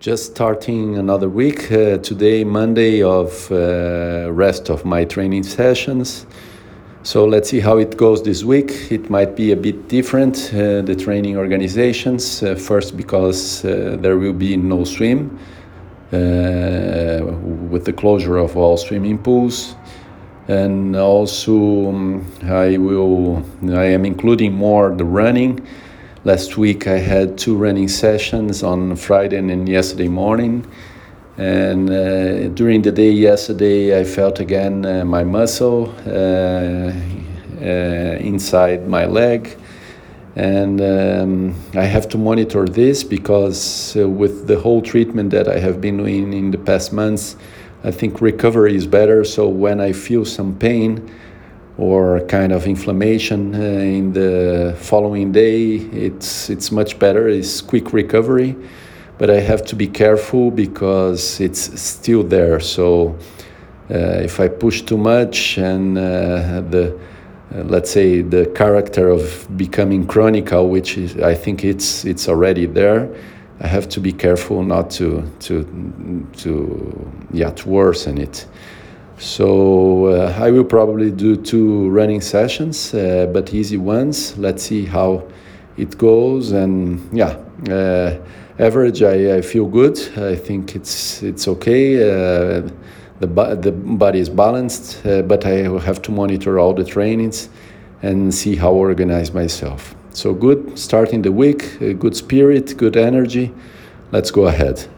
Just starting another week. Uh, today, Monday, of uh, rest of my training sessions. So let's see how it goes this week. It might be a bit different, uh, the training organizations. Uh, first, because uh, there will be no swim uh, with the closure of all swimming pools. And also, um, I will, I am including more the running Last week I had two running sessions on Friday and yesterday morning. And uh, during the day yesterday, I felt again uh, my muscle uh, uh inside my leg. And um, I have to monitor this because uh, with the whole treatment that I have been doing in the past months, I think recovery is better. So when I feel some pain, or kind of inflammation uh, in the following day, it's it's much better. It's quick recovery, but I have to be careful because it's still there. So uh, if I push too much and uh, the uh, let's say the character of becoming chronical, which is, I think it's it's already there. I have to be careful not to to to yeah to worsen it. So uh, I will probably do two running sessions, uh, but easy ones. Let's see how it goes. And yeah, uh, average, I, I, feel good. I think it's it's okay. Uh, the the body is balanced, uh, but I will have to monitor all the trainings and see how organize myself. So good starting the week, good spirit, good energy. Let's go ahead.